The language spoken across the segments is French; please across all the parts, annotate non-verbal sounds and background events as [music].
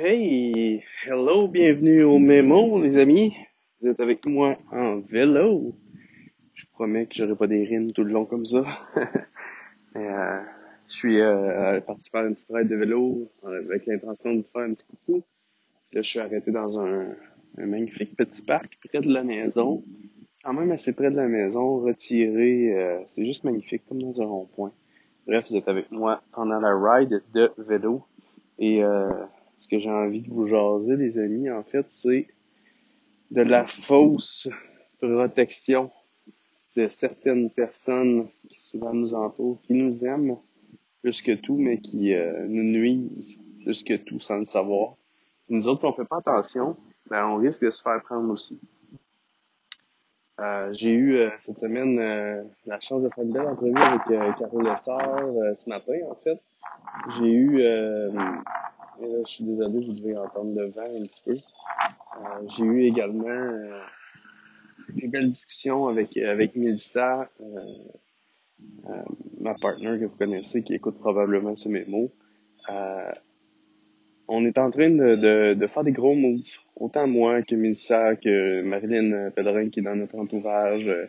Hey, hello, bienvenue au Mémo, les amis. Vous êtes avec moi en vélo. Je vous promets que j'aurai pas des rimes tout le long comme ça. Mais, [laughs] euh, je suis euh, parti faire une petite ride de vélo euh, avec l'intention de faire un petit coucou. Là, je suis arrêté dans un, magnifique petit parc près de la maison. Quand même assez près de la maison, retiré. c'est juste magnifique, comme dans un rond-point. Bref, vous êtes avec moi pendant la ride de vélo. Et euh, ce que j'ai envie de vous jaser, les amis, en fait, c'est de la fausse protection de certaines personnes qui souvent nous entourent, qui nous aiment plus que tout, mais qui euh, nous nuisent plus que tout sans le savoir. Nous autres, on fait pas attention, ben, on risque de se faire prendre aussi. Euh, j'ai eu euh, cette semaine euh, la chance de faire une belle entrevue avec euh, Carole Lessard euh, ce matin, en fait. J'ai eu euh, et là, je suis désolé, vous devez entendre le vent un petit peu. Euh, j'ai eu également euh, des belles discussions avec avec Mélissa, euh, euh, ma partenaire que vous connaissez, qui écoute probablement ce mémo. Euh, on est en train de, de, de faire des gros moves. Autant moi que Mélissa, que Marilyn Pellerin qui est dans notre entourage, euh,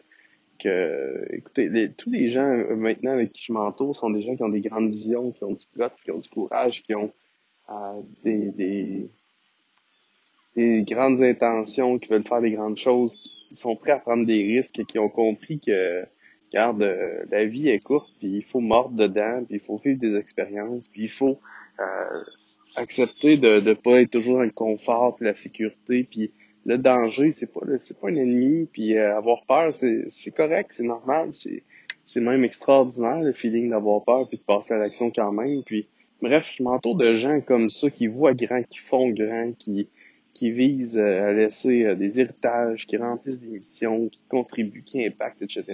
que écoutez, tous les gens euh, maintenant avec qui je m'entoure sont des gens qui ont des grandes visions, qui ont du guts, qui ont du courage, qui ont euh, des, des, des grandes intentions, qui veulent faire des grandes choses, qui sont prêts à prendre des risques et qui ont compris que, regarde, euh, la vie est courte, puis il faut mordre dedans, puis il faut vivre des expériences, puis il faut euh, accepter de ne pas être toujours dans le confort, puis la sécurité, puis le danger, c'est pas c'est pas un ennemi, puis euh, avoir peur, c'est c'est correct, c'est normal, c'est c'est même extraordinaire le feeling d'avoir peur puis de passer à l'action quand même, puis bref, je m'entoure de gens comme ça qui voient grand, qui font grand, qui qui visent euh, à laisser euh, des héritages, qui remplissent des missions, qui contribuent, qui impactent, etc.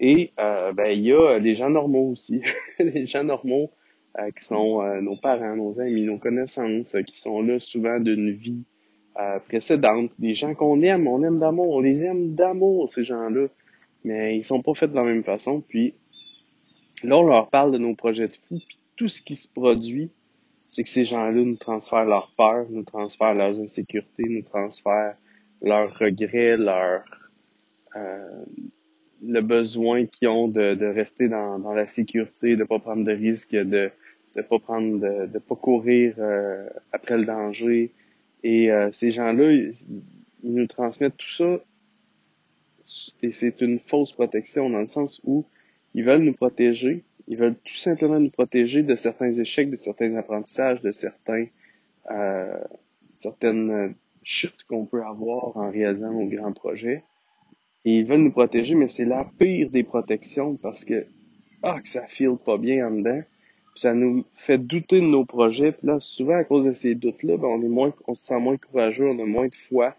Et euh, ben il y a les gens normaux aussi, [laughs] les gens normaux qui sont nos parents, nos amis, nos connaissances, qui sont là souvent d'une vie précédente, des gens qu'on aime, on aime d'amour, on les aime d'amour ces gens-là, mais ils sont pas faits de la même façon. Puis là on leur parle de nos projets de fou, tout ce qui se produit, c'est que ces gens-là nous transfèrent leur peur, nous transfèrent leurs insécurités, nous transfèrent leurs regrets, leur euh, le besoin qu'ils ont de, de rester dans, dans la sécurité, de pas prendre de risques, de de pas prendre de, de pas courir euh, après le danger. Et euh, ces gens-là, ils, ils nous transmettent tout ça et c'est une fausse protection dans le sens où ils veulent nous protéger, ils veulent tout simplement nous protéger de certains échecs, de certains apprentissages, de certains euh, certaines chutes qu'on peut avoir en réalisant nos grands projets. Et ils veulent nous protéger, mais c'est la pire des protections parce que ah que ça file pas bien en dedans. Puis ça nous fait douter de nos projets. Puis là, souvent à cause de ces doutes-là, ben, on est moins, on se sent moins courageux, on a moins de foi,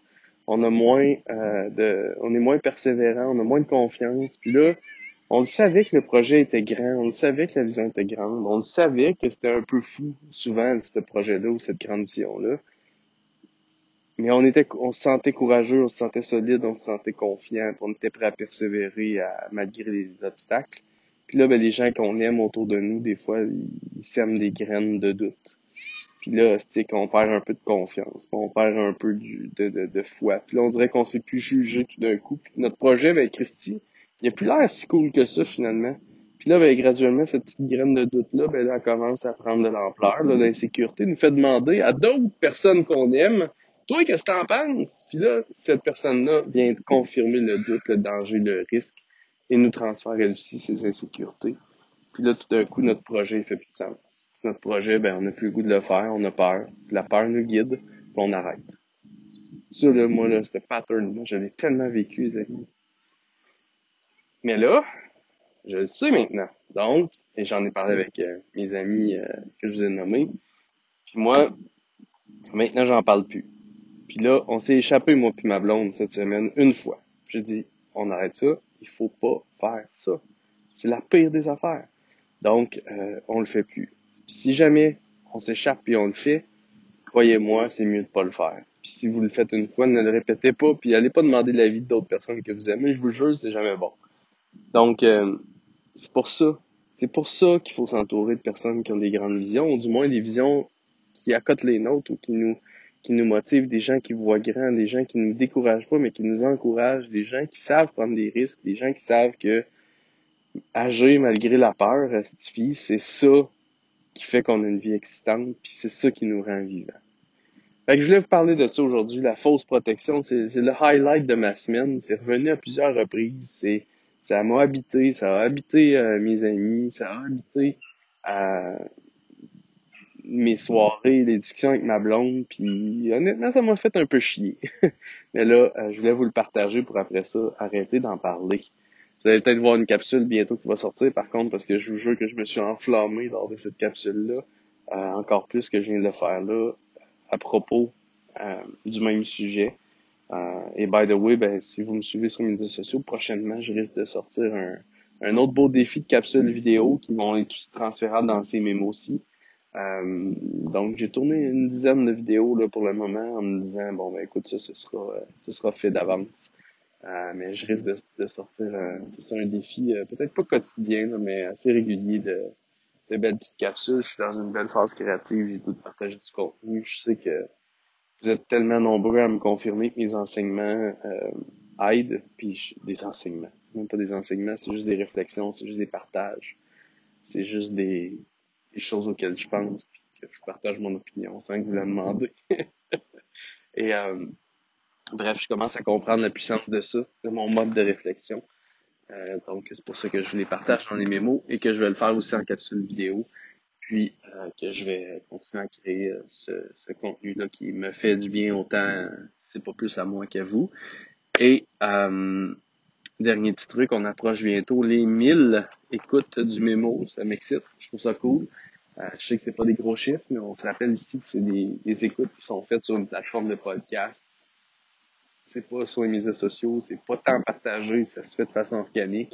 on a moins euh, de, on est moins persévérant, on a moins de confiance. Puis là, on le savait que le projet était grand, on le savait que la vision était grande, on le savait que c'était un peu fou souvent ce projet-là ou cette grande vision-là. Mais on était, on se sentait courageux, on se sentait solide, on se sentait confiant, on était prêt à persévérer à, malgré les obstacles. Puis là, ben, les gens qu'on aime autour de nous, des fois, ils, sèment des graines de doute. Puis là, c'est qu'on perd un peu de confiance, on perd un peu de, de, de foi. Puis là, on dirait qu'on s'est plus jugé tout d'un coup. Puis notre projet, ben, Christy, il a plus l'air si cool que ça, finalement. Puis là, ben, graduellement, cette petite graine de doute-là, ben, là, elle commence à prendre de l'ampleur, l'insécurité, nous fait demander à d'autres personnes qu'on aime, toi, qu'est-ce que t'en penses? Puis là, cette personne-là vient confirmer le doute, le danger, le risque, et nous transfère elle aussi ses insécurités. Puis là, tout d'un coup, notre projet, il fait plus de sens. Notre projet, ben, on n'a plus le goût de le faire, on a peur. La peur nous guide, puis on arrête. Ça, là, moi, là, ce pattern-là, je l'ai tellement vécu, les amis. Mais là, je le sais maintenant. Donc, et j'en ai parlé avec euh, mes amis euh, que je vous ai nommés. Puis moi, maintenant, j'en parle plus. Puis là, on s'est échappé, moi puis ma blonde, cette semaine, une fois. J'ai dit, on arrête ça, il faut pas faire ça. C'est la pire des affaires. Donc, euh, on le fait plus. Puis si jamais on s'échappe puis on le fait, croyez-moi, c'est mieux de pas le faire. Puis si vous le faites une fois, ne le répétez pas, puis allez pas demander l'avis d'autres personnes que vous aimez. Je vous jure, c'est jamais bon. Donc, euh, c'est pour ça. C'est pour ça qu'il faut s'entourer de personnes qui ont des grandes visions, ou du moins des visions qui accotent les nôtres ou qui nous qui nous motivent, des gens qui voient grand, des gens qui nous découragent pas, mais qui nous encouragent, des gens qui savent prendre des risques, des gens qui savent que agir malgré la peur, c'est ça qui fait qu'on a une vie excitante, puis c'est ça qui nous rend vivants. Fait que je voulais vous parler de ça aujourd'hui, la fausse protection, c'est le highlight de ma semaine, c'est revenu à plusieurs reprises, c'est ça m'a habité, ça a habité euh, mes amis, ça a habité euh, mes soirées, les discussions avec ma blonde, puis honnêtement, ça m'a fait un peu chier. [laughs] Mais là, euh, je voulais vous le partager pour après ça arrêter d'en parler. Vous allez peut-être voir une capsule bientôt qui va sortir, par contre, parce que je vous jure que je me suis enflammé lors de cette capsule-là, euh, encore plus que je viens de le faire là, à propos euh, du même sujet. Et by the way, ben, si vous me suivez sur les médias sociaux, prochainement, je risque de sortir un, un autre beau défi de capsules vidéo qui vont être transférables dans ces mémos aussi. Euh, donc j'ai tourné une dizaine de vidéos là pour le moment en me disant bon ben écoute ça ce sera ce sera fait d'avance. Euh, mais je risque de, de sortir c'est un défi euh, peut-être pas quotidien, mais assez régulier de, de belles petites capsules. Je suis dans une belle phase créative, j'ai tout partager du contenu. Je sais que vous êtes tellement nombreux à me confirmer que mes enseignements euh, aident, puis des enseignements. Même pas des enseignements, c'est juste des réflexions, c'est juste des partages. C'est juste des, des choses auxquelles je pense, puis que je partage mon opinion sans que vous la demandez. [laughs] Et euh, Bref, je commence à comprendre la puissance de ça, de mon mode de réflexion. Euh, donc, c'est pour ça que je les partage dans les mémos et que je vais le faire aussi en capsule vidéo. Puis euh, que je vais continuer à créer euh, ce, ce contenu-là qui me fait du bien autant, c'est pas plus à moi qu'à vous. Et euh, dernier petit truc, on approche bientôt les 1000 écoutes du mémo. Ça m'excite, je trouve ça cool. Euh, je sais que c'est pas des gros chiffres, mais on se rappelle ici que c'est des, des écoutes qui sont faites sur une plateforme de podcast c'est pas sur les médias sociaux, c'est pas tant partagé, ça se fait de façon organique.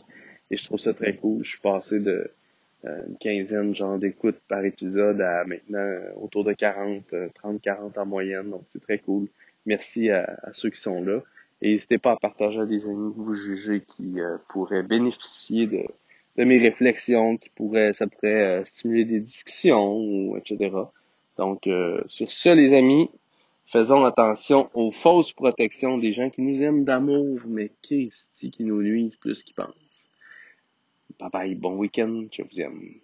Et je trouve ça très cool. Je suis passé de euh, une quinzaine genre d'écoutes par épisode à maintenant euh, autour de 40, 30-40 euh, en moyenne. Donc c'est très cool. Merci à, ceux qui sont là. Et n'hésitez pas à partager à des amis que vous jugez qui pourraient bénéficier de, de mes réflexions, qui pourraient, ça pourrait stimuler des discussions, ou etc. Donc sur ce les amis, Faisons attention aux fausses protections des gens qui nous aiment d'amour, mais qui, qui nous nuisent plus qu'ils pensent? Bye bye, bon week-end, je vous aime.